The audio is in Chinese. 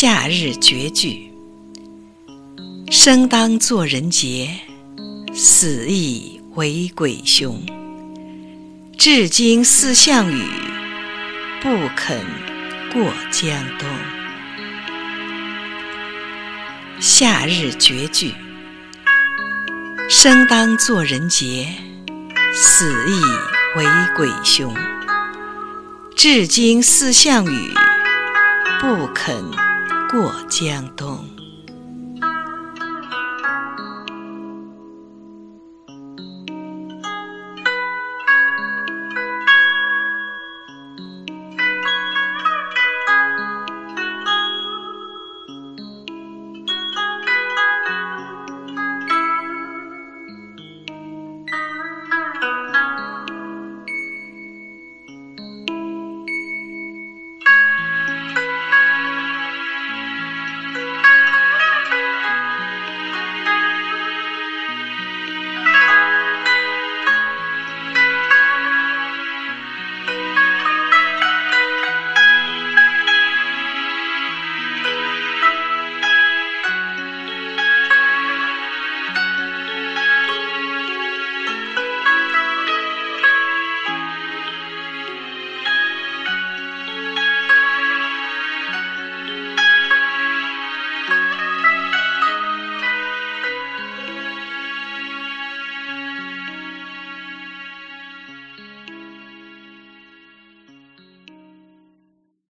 夏日绝句：生当作人杰，死亦为鬼雄。至今思项羽，不肯过江东。夏日绝句：生当作人杰，死亦为鬼雄。至今思项羽，不肯过江东。